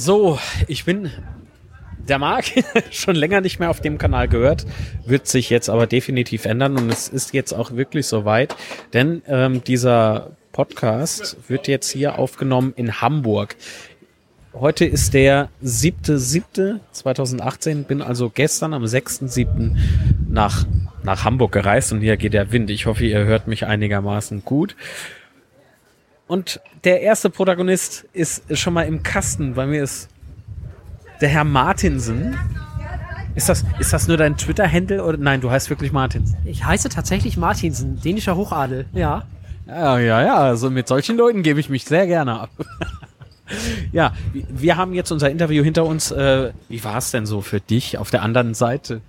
So, ich bin der Marc, schon länger nicht mehr auf dem Kanal gehört, wird sich jetzt aber definitiv ändern und es ist jetzt auch wirklich soweit, denn ähm, dieser Podcast wird jetzt hier aufgenommen in Hamburg. Heute ist der 7.7.2018, bin also gestern am 6.7. nach, nach Hamburg gereist und hier geht der Wind. Ich hoffe, ihr hört mich einigermaßen gut. Und der erste Protagonist ist schon mal im Kasten. Bei mir ist der Herr Martinsen. Ist das, ist das nur dein Twitter-Handle oder nein, du heißt wirklich Martinsen? Ich heiße tatsächlich Martinsen, dänischer Hochadel, ja. Ja, ja, ja, also mit solchen Leuten gebe ich mich sehr gerne ab. ja, wir haben jetzt unser Interview hinter uns. Äh, wie war es denn so für dich auf der anderen Seite?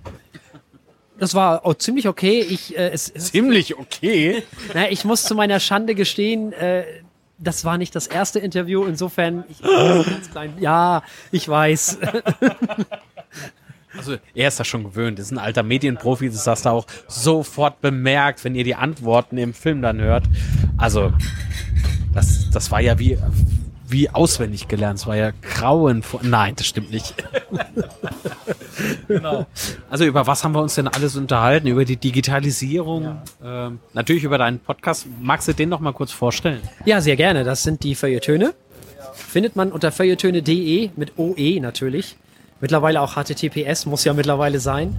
Das war auch ziemlich okay. Ich, äh, es, ziemlich okay? Na, ich muss zu meiner Schande gestehen, äh, das war nicht das erste Interview, insofern, ich, ganz klein, ja, ich weiß. Also er ist das schon gewöhnt, ist ein alter Medienprofi, das hast du auch sofort bemerkt, wenn ihr die Antworten im Film dann hört. Also das, das war ja wie, wie auswendig gelernt, es war ja grauen vor. Nein, das stimmt nicht. genau. Also über was haben wir uns denn alles unterhalten? Über die Digitalisierung, ja. ähm, natürlich über deinen Podcast. Magst du den noch mal kurz vorstellen? Ja, sehr gerne. Das sind die Feuilletöne. Findet man unter feuilletöne.de mit OE natürlich. Mittlerweile auch HTTPS, muss ja mittlerweile sein.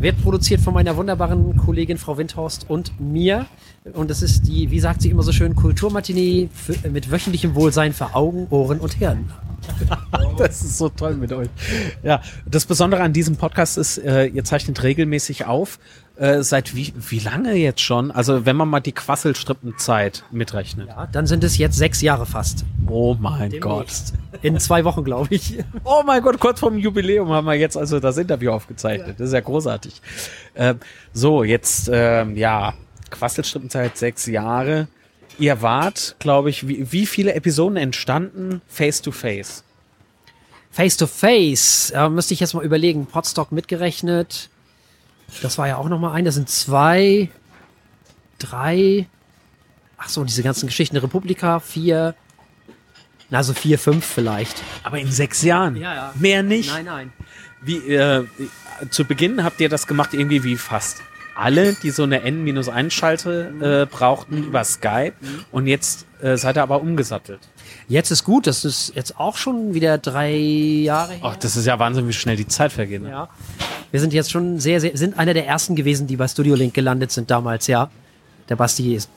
Wird produziert von meiner wunderbaren Kollegin Frau Windhorst und mir. Und es ist die, wie sagt sie immer so schön, Kulturmatinee mit wöchentlichem Wohlsein für Augen, Ohren und Hirn. das ist so toll mit euch. Ja, das Besondere an diesem Podcast ist, äh, ihr zeichnet regelmäßig auf. Äh, seit wie, wie lange jetzt schon? Also wenn man mal die Quasselstrippenzeit mitrechnet. Ja, dann sind es jetzt sechs Jahre fast. Oh mein Demnächst. Gott. In zwei Wochen, glaube ich. Oh mein Gott, kurz vorm Jubiläum haben wir jetzt also das Interview aufgezeichnet. Das ist ja großartig. Äh, so, jetzt, ähm, ja, Quasselstrippenzeit sechs Jahre. Ihr wart, glaube ich, wie, wie viele Episoden entstanden face to face? Face to face, äh, müsste ich jetzt mal überlegen. Podstock mitgerechnet. Das war ja auch noch mal ein. Das sind zwei, drei. Ach so, diese ganzen Geschichten. Republika, vier. Na, so vier, fünf vielleicht. Aber in sechs Jahren? Ja, ja. Mehr nicht? Nein, nein. Wie, äh, zu Beginn habt ihr das gemacht irgendwie wie fast alle, die so eine N-1-Schalte äh, brauchten über Skype und jetzt äh, seid ihr aber umgesattelt. Jetzt ist gut, das ist jetzt auch schon wieder drei Jahre her. Ach, das ist ja Wahnsinn, wie schnell die Zeit vergeht. Ne? Ja. Wir sind jetzt schon sehr, sehr, sind einer der ersten gewesen, die bei Studio Link gelandet sind damals, ja. Der Basti ist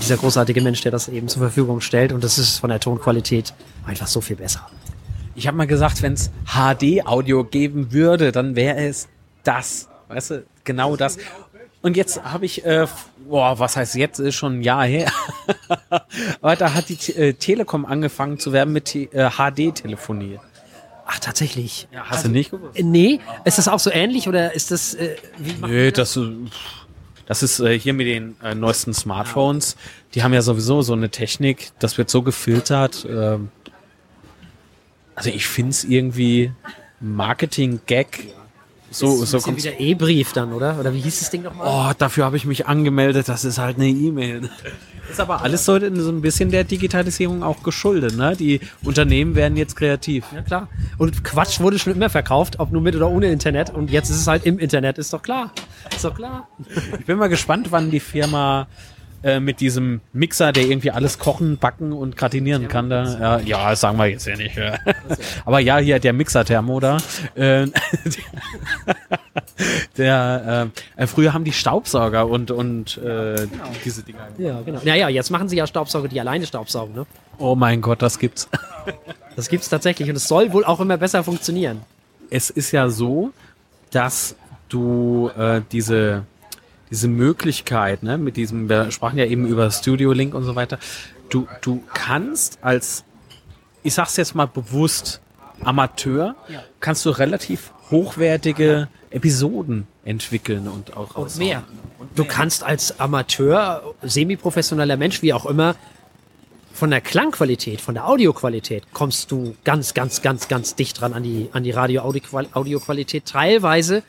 dieser großartige Mensch, der das eben zur Verfügung stellt und das ist von der Tonqualität einfach so viel besser. Ich habe mal gesagt, wenn es HD-Audio geben würde, dann wäre es das. Weißt du, genau das. Und jetzt habe ich, äh, boah, was heißt jetzt, ist schon ein Jahr her. Aber da hat die äh, Telekom angefangen zu werben mit äh, HD-Telefonie. Ach, tatsächlich. Ja, hast also, du nicht gewusst? Äh, nee. Ist das auch so ähnlich oder ist das, äh, wie Nee, das, das, das ist äh, hier mit den äh, neuesten Smartphones. Die haben ja sowieso so eine Technik, das wird so gefiltert. Äh, also ich finde es irgendwie Marketing-Gag so, ist, so kommt wieder E-Brief dann, oder? Oder wie hieß das Ding nochmal? Oh, dafür habe ich mich angemeldet. Das ist halt eine E-Mail. Ist aber alles so, so ein bisschen der Digitalisierung auch geschuldet. Ne? Die Unternehmen werden jetzt kreativ. Ja klar. Und Quatsch wurde schon immer verkauft, ob nur mit oder ohne Internet. Und jetzt ist es halt im Internet. Ist doch klar. Ist doch klar. Ich bin mal gespannt, wann die Firma äh, mit diesem Mixer, der irgendwie alles kochen, backen und gratinieren kann. Da, ja, ja, sagen wir jetzt ja nicht. Ja. Aber ja, hier der Mixer-Thermo da. Äh, der, äh, früher haben die Staubsauger und, und äh, genau. diese Dinger. Ja, genau. Naja, jetzt machen sie ja Staubsauger, die alleine Staubsaugen, ne? Oh mein Gott, das gibt's. das gibt's tatsächlich und es soll wohl auch immer besser funktionieren. Es ist ja so, dass du äh, diese diese Möglichkeit, ne, mit diesem, wir sprachen ja eben über Studio Link und so weiter. Du, du kannst als, ich sag's jetzt mal bewusst, Amateur, ja. kannst du relativ hochwertige Episoden entwickeln und auch und mehr. und Du kannst als Amateur, semi-professioneller Mensch, wie auch immer, von der Klangqualität, von der Audioqualität kommst du ganz, ganz, ganz, ganz dicht dran an die, an die Radio-Audioqualität. Teilweise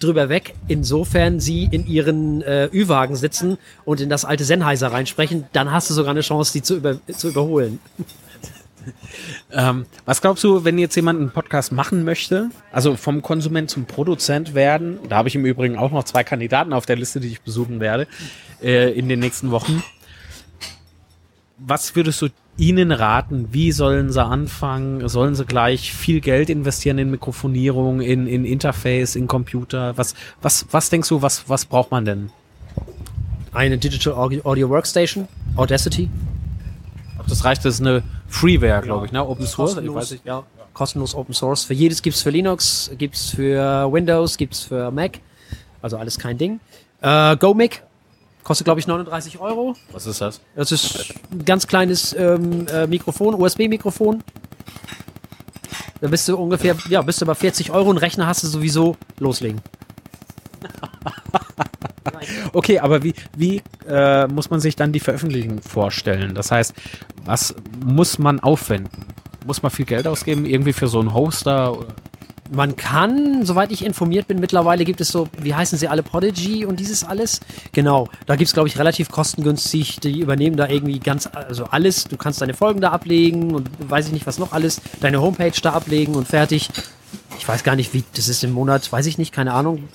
drüber weg, insofern sie in ihren äh, Ü-Wagen sitzen und in das alte Sennheiser reinsprechen, dann hast du sogar eine Chance, die zu, über, zu überholen. Ähm, was glaubst du, wenn jetzt jemand einen Podcast machen möchte, also vom Konsument zum Produzent werden, da habe ich im Übrigen auch noch zwei Kandidaten auf der Liste, die ich besuchen werde äh, in den nächsten Wochen. Was würdest du ihnen raten? Wie sollen sie anfangen? Sollen sie gleich viel Geld investieren in Mikrofonierung, in, in Interface, in Computer? Was, was, was denkst du, was, was braucht man denn? Eine Digital Audio Workstation, Audacity. Das reicht, das ist eine Freeware, glaube ich, ne? Open Source. Ich weiß Kostenlos, nicht. ja, kostenlos Open Source. Für jedes gibt's für Linux, gibt's für Windows, gibt's für Mac. Also alles kein Ding. Äh, GoMic kostet, glaube ich, 39 Euro. Was ist das? Das ist ein ganz kleines ähm, äh, Mikrofon, USB-Mikrofon. Da bist du ungefähr, ja, bist du bei 40 Euro und Rechner hast du sowieso loslegen. Okay, aber wie, wie äh, muss man sich dann die Veröffentlichung vorstellen? Das heißt, was muss man aufwenden? Muss man viel Geld ausgeben, irgendwie für so einen Hoster? oder- Man kann, soweit ich informiert bin, mittlerweile gibt es so, wie heißen sie alle, Prodigy und dieses alles. Genau, da gibt's glaube ich, relativ kostengünstig. Die übernehmen da irgendwie ganz, also alles. Du kannst deine Folgen da ablegen und weiß ich nicht, was noch alles. Deine Homepage da ablegen und fertig. Ich weiß gar nicht, wie das ist im Monat, weiß ich nicht, keine Ahnung.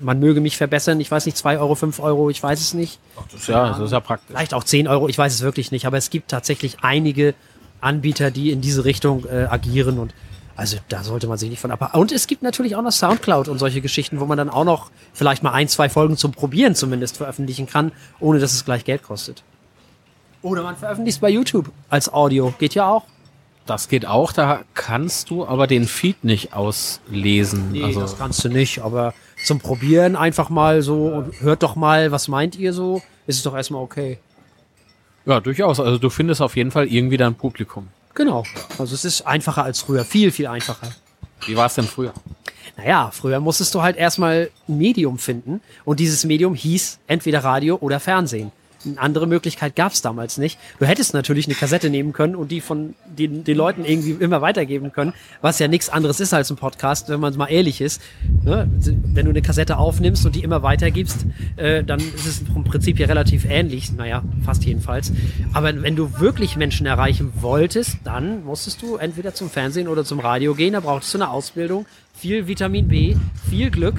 Man möge mich verbessern. Ich weiß nicht, 2 Euro, 5 Euro, ich weiß es nicht. Das ist ja, das ist ja praktisch. Vielleicht auch 10 Euro, ich weiß es wirklich nicht. Aber es gibt tatsächlich einige Anbieter, die in diese Richtung äh, agieren und also da sollte man sich nicht von ab. Und es gibt natürlich auch noch Soundcloud und solche Geschichten, wo man dann auch noch vielleicht mal ein, zwei Folgen zum Probieren zumindest veröffentlichen kann, ohne dass es gleich Geld kostet. Oder man veröffentlicht es bei YouTube als Audio. Geht ja auch. Das geht auch, da kannst du aber den Feed nicht auslesen. Nee, also, das kannst du nicht, aber zum Probieren einfach mal so und hört doch mal, was meint ihr so, ist es doch erstmal okay. ja, durchaus. Also du findest auf jeden Fall irgendwie dein Publikum. Genau. Also es ist einfacher als früher, viel, viel einfacher. Wie war es denn früher? Naja, früher musstest du halt erstmal ein Medium finden und dieses Medium hieß entweder Radio oder Fernsehen. Eine andere Möglichkeit gab es damals nicht. Du hättest natürlich eine Kassette nehmen können und die von den, den Leuten irgendwie immer weitergeben können, was ja nichts anderes ist als ein Podcast, wenn man mal ehrlich ist. Ne? Wenn du eine Kassette aufnimmst und die immer weitergibst, äh, dann ist es vom Prinzip ja relativ ähnlich. Naja, fast jedenfalls. Aber wenn du wirklich Menschen erreichen wolltest, dann musstest du entweder zum Fernsehen oder zum Radio gehen. Da brauchtest du eine Ausbildung, viel Vitamin B, viel Glück.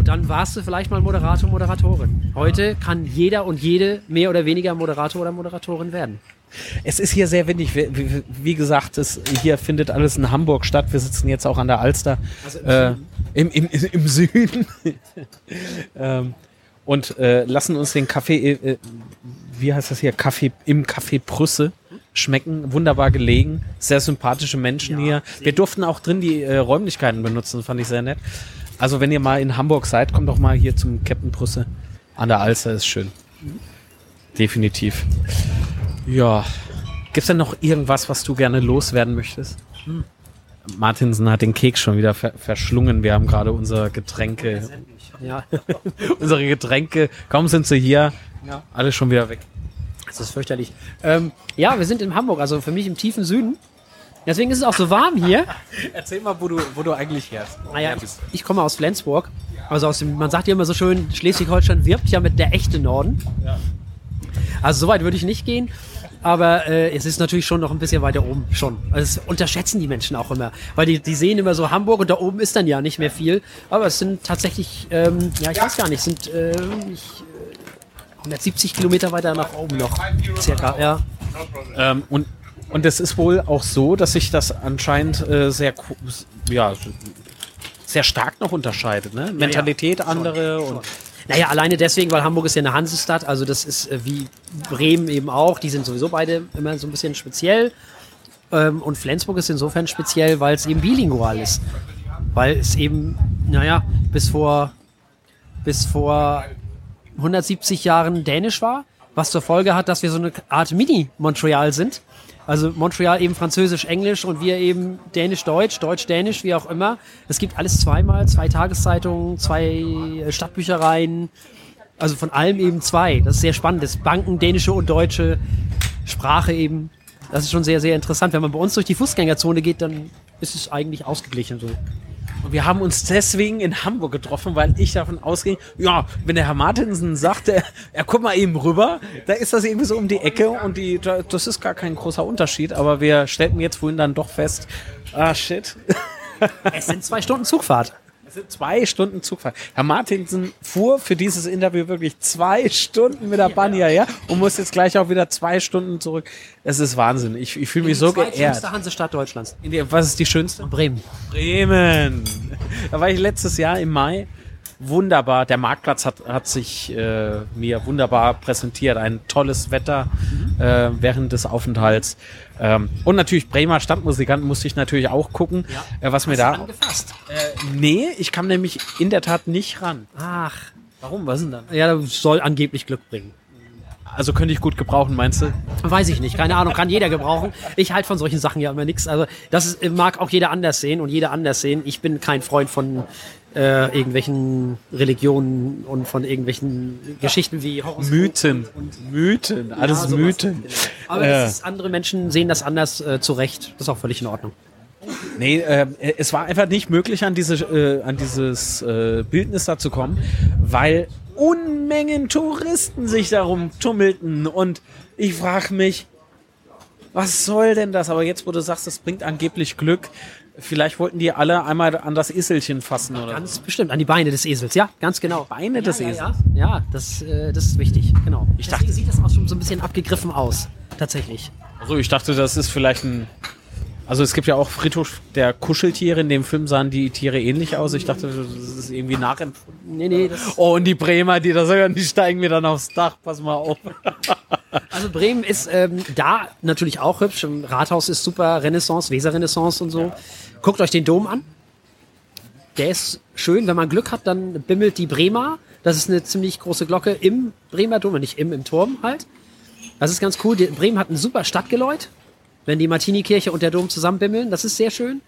Und dann warst du vielleicht mal Moderator, Moderatorin. Heute kann jeder und jede mehr oder weniger Moderator oder Moderatorin werden. Es ist hier sehr windig. Wie, wie, gesagt, es, hier findet alles in Hamburg statt. Wir sitzen jetzt auch an der Alster. Also äh, im, im im, im Süden. ähm, und äh, lassen uns den Kaffee, äh, wie heißt das hier, Kaffee im Café Brüsse schmecken. Wunderbar gelegen. Sehr sympathische Menschen hier. Wir durften auch drin die äh, Räumlichkeiten benutzen. Fand ich sehr nett. Also wenn ihr mal in Hamburg seid, kommt doch mal hier zum Captain Brüsse an der Alster. Ist schön. Definitiv. Ja. Gibt's denn noch irgendwas, was du gerne loswerden möchtest? Martinsen hat den Keks schon wieder ver verschlungen. Wir haben gerade unser Getränke, Ja, unsere Getränke, kaum sind sie hier, Ja. alle schon wieder weg. das ist fürchterlich. Ähm, ja, wir sind in Hamburg, also für mich im tiefen Süden. Deswegen ist es auch so warm hier. Erzähl mal, wo du, wo du eigentlich herst. Naja, ich, ich komme aus Flensburg. Also aus dem, man sagt ja immer so schön, Schleswig-Holstein wirbt ja mit der echte Norden. Also so weit würde ich nicht gehen. Aber äh, es ist natürlich schon noch ein bisschen weiter oben schon. Also das unterschätzen die Menschen auch immer. Weil die, die sehen immer so Hamburg und da oben ist dann ja nicht mehr viel. Aber es sind tatsächlich, ähm, ja, ich weiß gar nicht, sind äh, ich, äh, 170 Kilometer weiter nach oben noch. Circa, ja. Ähm, und, und es ist wohl auch so, dass sich das anscheinend äh, sehr, ja, sehr stark noch unterscheidet. Ne? Mentalität andere und Naja, alleine deswegen, weil Hamburg ist ja eine Hansestadt, also das ist äh, wie Bremen eben auch, die sind sowieso beide immer so ein bisschen speziell. Ähm, und Flensburg ist insofern speziell, weil es eben bilingual ist. Weil es eben, naja, bis vor, bis vor 170 Jahren dänisch war, was zur Folge hat, dass wir so eine Art Mini-Montreal sind. Also Montreal eben Französisch, Englisch und wir eben Dänisch-Deutsch, Deutsch-Dänisch, wie auch immer. Es gibt alles zweimal, zwei Tageszeitungen, zwei äh, Stadtbüchereien, also von allem eben zwei. Das ist sehr spannend. Das Banken, dänische und deutsche Sprache eben. Das ist schon sehr, sehr interessant. Wenn man bei uns durch die Fußgängerzone geht, dann ist es eigentlich ausgeglichen so. Und wir haben uns deswegen in Hamburg getroffen, weil ich davon ausging, ja, wenn der Herr Martinsen sagt, er, er kommt mal eben rüber, da ist das irgendwie so um die Ecke und die, da- das ist gar kein großer Unterschied, aber wir stellten jetzt vorhin dann doch fest, ah shit, Es sind zwei Stunden Zugfahrt. Es sind zwei Stunden Zugfahrt. Herr Martinsen fuhr für dieses Interview wirklich zwei Stunden mit der Bahn hierher und muss jetzt gleich auch wieder zwei Stunden zurück. Es ist Wahnsinn. Ich, ich fühle mich so geehrt. zweitschönste Hansestadt Deutschlands. In der- Was ist die schönste? Bremen. Bremen. Da war ich letztes Jahr im Mai. Wunderbar. Der Marktplatz hat, hat sich äh, mir wunderbar präsentiert. Ein tolles Wetter äh, während des Aufenthalts. Ähm, und natürlich Bremer Standmusikanten musste ich natürlich auch gucken, äh, was mir da. Angefasst. Äh, nee, ich kam nämlich in der Tat nicht ran. Ach. Warum? Was denn dann? Ja, das soll angeblich Glück bringen. Also könnte ich gut gebrauchen, meinst du? Weiß ich nicht, keine Ahnung, kann jeder gebrauchen. Ich halte von solchen Sachen ja immer nichts. Also das ist, mag auch jeder anders sehen und jeder anders sehen. Ich bin kein Freund von äh, irgendwelchen Religionen und von irgendwelchen Geschichten wie Horoskop. Mythen. Mythen. Alles Ja. Mythen. Aber das ist, andere Menschen sehen das anders äh, zurecht. Das ist auch völlig in Ordnung. Nee, äh, es war einfach nicht möglich, an, diese, äh, an dieses äh, Bildnis da zu kommen, weil Unmengen Touristen sich darum tummelten. Und ich frage mich, was soll denn das? Aber jetzt, wo du sagst, das bringt angeblich Glück, vielleicht wollten die alle einmal an das Eselchen fassen, oder? Ganz bestimmt, an die Beine des Esels, ja, ganz genau. Beine des ja, Esels. Ja, ja das, äh, das ist wichtig, genau. Ich dachte- Deswegen sieht das auch schon so ein bisschen abgegriffen aus, tatsächlich. Also ich dachte, das ist vielleicht ein. Also es gibt ja auch Friedhof der Kuscheltiere. In dem Film sahen die Tiere ähnlich aus. Ich dachte, das ist irgendwie nachempfunden. Nee, nee, Oh, und die Bremer, die da sogar, die steigen mir dann aufs Dach. Pass mal auf. also Bremen ist ähm, da natürlich auch hübsch. Im Rathaus ist super, Renaissance, Weser-Renaissance und so. Guckt euch den Dom an. Der ist schön. Wenn man Glück hat, dann bimmelt die Bremer. Das ist eine ziemlich große Glocke im Bremer Dom, nicht im, im Turm halt. Das ist ganz cool. Die, Bremen hat ein super Stadtgeläut. Wenn die Martini-Kirche und der Dom zusammenbimmeln, das ist sehr schön.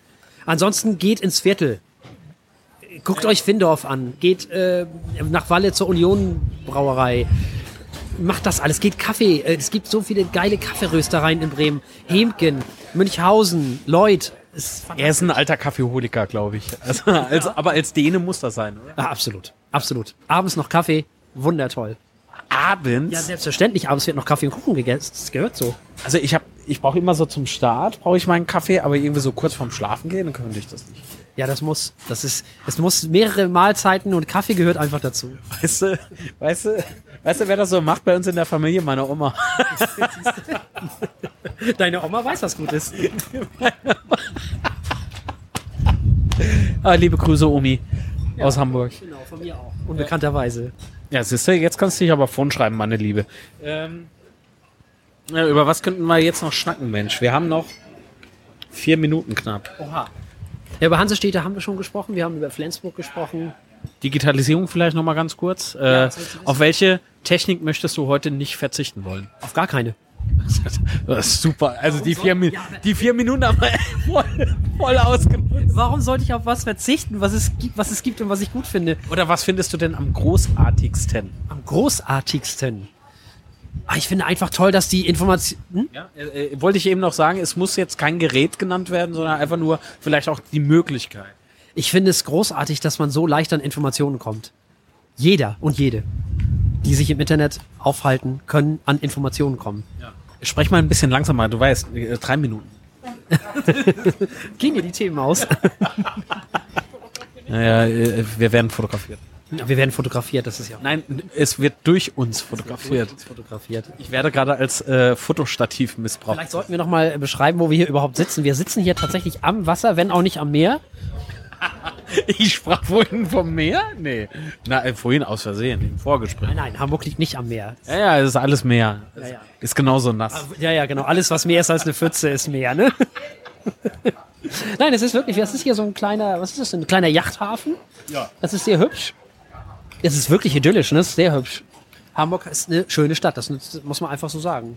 Ansonsten geht ins Viertel. Guckt euch Findorf an. Geht äh, nach Walle zur Union Brauerei. Macht das alles. Geht Kaffee. Äh, Es gibt so viele geile Kaffeeröstereien in Bremen. Hemken, Münchhausen, Lloyd. Ist Er ist ein alter Kaffeeholiker, glaube ich. Also, als, aber als Däne muss das sein, oder? ah, absolut. Absolut. Abends noch Kaffee. Wundertoll. Abends? Ja, selbstverständlich. Abends wird noch Kaffee und Kuchen gegessen. Das gehört so. also ich habe, ich brauche immer so zum Start, brauche ich meinen Kaffee, aber irgendwie so kurz vorm Schlafen gehen, dann könnte ich das nicht. Ja, das muss. Das ist, es muss mehrere Mahlzeiten und Kaffee gehört einfach dazu. Weißt du, weißt du, weißt du, wer das so macht bei uns in der Familie? Meine Oma. Deine Oma weiß, was gut ist. Ah, liebe Grüße, Omi. Aus Hamburg. Genau, von mir auch. Unbekannterweise. Ja, siehst du, jetzt kannst du dich aber vorn schreiben, meine Liebe. Ähm, ja, über was könnten wir jetzt noch schnacken, Mensch? Wir haben noch vier Minuten knapp. Oha. Ja, über Hansestädte haben wir schon gesprochen. Wir haben über Flensburg gesprochen. Digitalisierung vielleicht noch mal ganz kurz. Äh, du wissen. auf welche Technik möchtest du heute nicht verzichten wollen? Auf gar keine. Das ist super. Also die vier, Mi- die vier Minuten haben wir voll, voll ausgenutzt. Warum sollte ich auf was verzichten, was es gibt, was es gibt und was ich gut finde? Oder was findest du denn am großartigsten? Am großartigsten. Ah, ich finde einfach toll, dass die Information. Hm? Ja, äh, äh, wollte ich eben noch sagen, es muss jetzt kein Gerät genannt werden, sondern einfach nur vielleicht auch die Möglichkeit. Ich finde es großartig, dass man so leicht an Informationen kommt. Jeder und jede, die sich im Internet aufhalten, können an Informationen kommen. Sprech mal ein bisschen langsamer, du weißt, äh, drei Minuten. Gehen mir die Themen aus. Naja, äh, wir werden fotografiert. Ja, Wir werden fotografiert, das ist ja. Nein, es wird durch uns fotografiert. fotografiert. Ich werde gerade als äh, Fotostativ missbraucht. Vielleicht sollten wir noch mal beschreiben, wo wir hier überhaupt sitzen. Wir sitzen hier tatsächlich am Wasser, wenn auch nicht am Meer. Ich sprach vorhin vom Meer? Nee. Na, äh, vorhin aus Versehen, im Vorgespräch. Nein, nein, Hamburg liegt nicht am Meer. Ja, ja, es ist alles Meer. Ja, ja. Ist genauso nass. Ja, ja, genau. Alles, was mehr ist als eine Pfütze, ist Meer, ne? Nein, es ist wirklich, das ist hier so ein kleiner, was ist das, ein kleiner Yachthafen? Ja. Das ist sehr hübsch. Es ist wirklich idyllisch, ne? Es ist sehr hübsch. Hamburg ist eine schöne Stadt, das muss man einfach so sagen.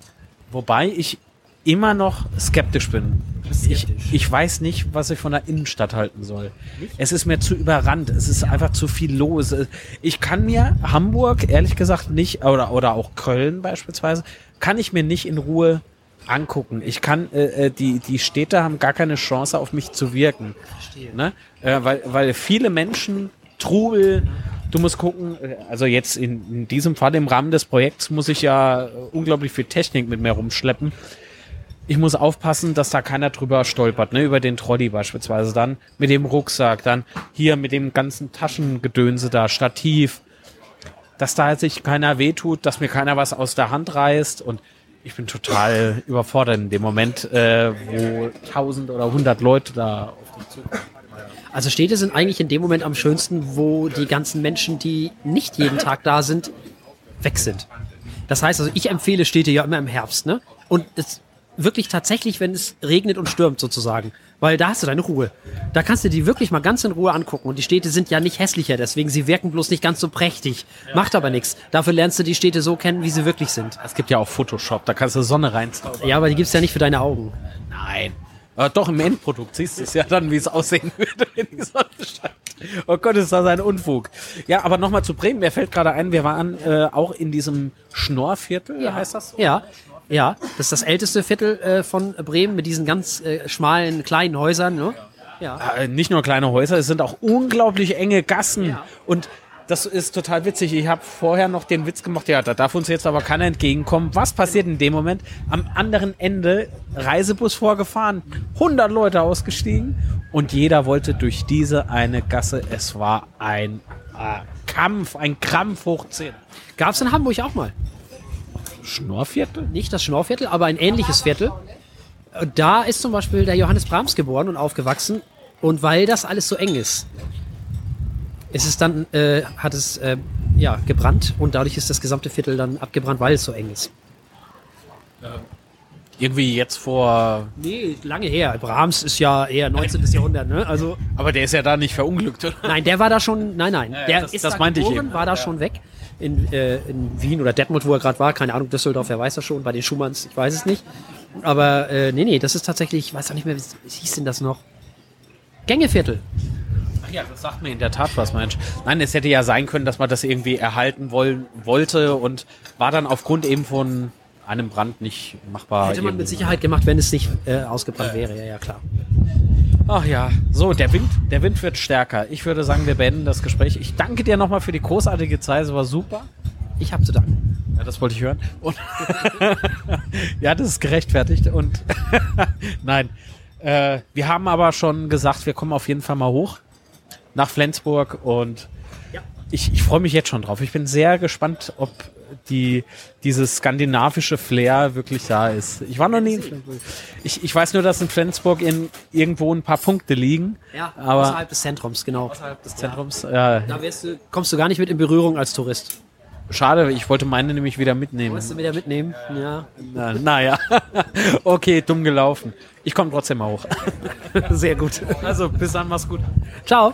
Wobei ich immer noch skeptisch bin. Ich, skeptisch. ich weiß nicht, was ich von der Innenstadt halten soll. Es ist mir zu überrannt. Es ist einfach zu viel los. Ich kann mir Hamburg, ehrlich gesagt, nicht, oder, oder auch Köln beispielsweise, kann ich mir nicht in Ruhe angucken. Ich kann, äh, äh, die, die Städte haben gar keine Chance auf mich zu wirken. Verstehe. Ne? Äh, weil, weil viele Menschen, Trubel, du musst gucken, äh, also jetzt in, in diesem Fall im Rahmen des Projekts muss ich ja äh, unglaublich viel Technik mit mir rumschleppen. Ich muss aufpassen, dass da keiner drüber stolpert, ne, über den Trolley beispielsweise dann, mit dem Rucksack, dann hier mit dem ganzen Taschengedönse da, Stativ, dass da sich keiner wehtut, dass mir keiner was aus der Hand reißt und ich bin total überfordert in dem Moment, äh, wo tausend oder hundert Leute da auf mich zukommen. Also Städte sind eigentlich in dem Moment am schönsten, wo die ganzen Menschen, die nicht jeden Tag da sind, weg sind. Das heißt also, ich empfehle Städte ja immer im Herbst, ne? Und es wirklich tatsächlich, wenn es regnet und stürmt sozusagen. Weil da hast du deine Ruhe. Da kannst du die wirklich mal ganz in Ruhe angucken. Und die Städte sind ja nicht hässlicher, deswegen sie wirken bloß nicht ganz so prächtig. Macht aber nichts. Dafür lernst du die Städte so kennen, wie sie wirklich sind. Es gibt ja auch Photoshop, da kannst du Sonne reinzaubern. Ja, aber die gibt's ja nicht für deine Augen. Nein. Aber doch im Endprodukt siehst du es ja dann, wie es aussehen würde, wenn die Sonne scheint. Oh Gott, ist das ein Unfug. Ja, aber nochmal zu Bremen. Mir fällt gerade ein, wir waren äh, auch in diesem Schnorrviertel, heißt das so? Ja, ja. Das ist das älteste Viertel äh, von Bremen mit diesen ganz äh, schmalen, kleinen Häusern. Ne? Ja. Äh, nicht nur kleine Häuser, es sind auch unglaublich enge Gassen. Ja. Und das ist total witzig. Ich habe vorher noch den Witz gemacht, ja, da darf uns jetzt aber keiner entgegenkommen. Was passiert in dem Moment? Am anderen Ende Reisebus vorgefahren, 100 Leute ausgestiegen und jeder wollte durch diese eine Gasse. Es war ein äh, Kampf, ein Krampf hoch 10. Gab's in Hamburg auch mal. Schnorrviertel? Nicht das Schnorrviertel, aber ein ähnliches Viertel. Äh, Da ist zum Beispiel der Johannes Brahms geboren und aufgewachsen. Und weil das alles so eng ist, ist es dann, äh, hat es äh, ja, gebrannt und dadurch ist das gesamte Viertel dann abgebrannt, weil es so eng ist. Irgendwie jetzt vor. Nee, lange her. Brahms ist ja eher 19. Jahrhundert, ne? Also, Aber der ist ja da nicht verunglückt, oder? nein, der war da schon, nein, nein. ja, der das- ist das da meinte ich geboren, eben. war da schon weg. In, äh, in Wien oder Detmold, wo er gerade war, keine Ahnung, Düsseldorf, wer weiß das schon, bei den Schumanns, ich weiß es nicht. Aber äh, nee, nee, das ist tatsächlich, ich weiß auch nicht mehr, wie, wie hieß denn das noch? Gängeviertel. Ach ja, das sagt mir in der Tat was, Mensch. Nein, es hätte ja sein können, dass man das irgendwie erhalten wollen, wollte und war dann aufgrund eben von einem Brand nicht machbar. Hätte man irgendwie. mit Sicherheit gemacht, wenn es nicht äh, ausgebrannt wäre, ja, ja, klar. Ach ja, so, der Wind, der Wind wird stärker. Ich würde sagen, wir beenden das Gespräch. Ich danke dir nochmal für die großartige Zeit, es war super. Ich habe zu danken. Ja, das wollte ich hören. Und ja, das ist gerechtfertigt. Und nein, äh, wir haben aber schon gesagt, wir kommen auf jeden Fall mal hoch nach Flensburg und Ja. ich, ich freue mich jetzt schon drauf. Ich bin sehr gespannt, ob die, dieses skandinavische Flair wirklich da ist. Ich war noch nie in Flensburg. Ich, ich weiß nur, dass in Flensburg in, irgendwo ein paar Punkte liegen. Ja, aber außerhalb des Zentrums, genau. außerhalb des Zentrums. Ja, Da du, kommst du gar nicht mit in Berührung als Tourist. schade, ich wollte meine nämlich wieder mitnehmen. Wolltest du wieder mitnehmen? Ja. Na, naja, okay, dumm gelaufen. Ich komme trotzdem mal hoch. Sehr gut. Also, bis dann, mach's gut. Ciao.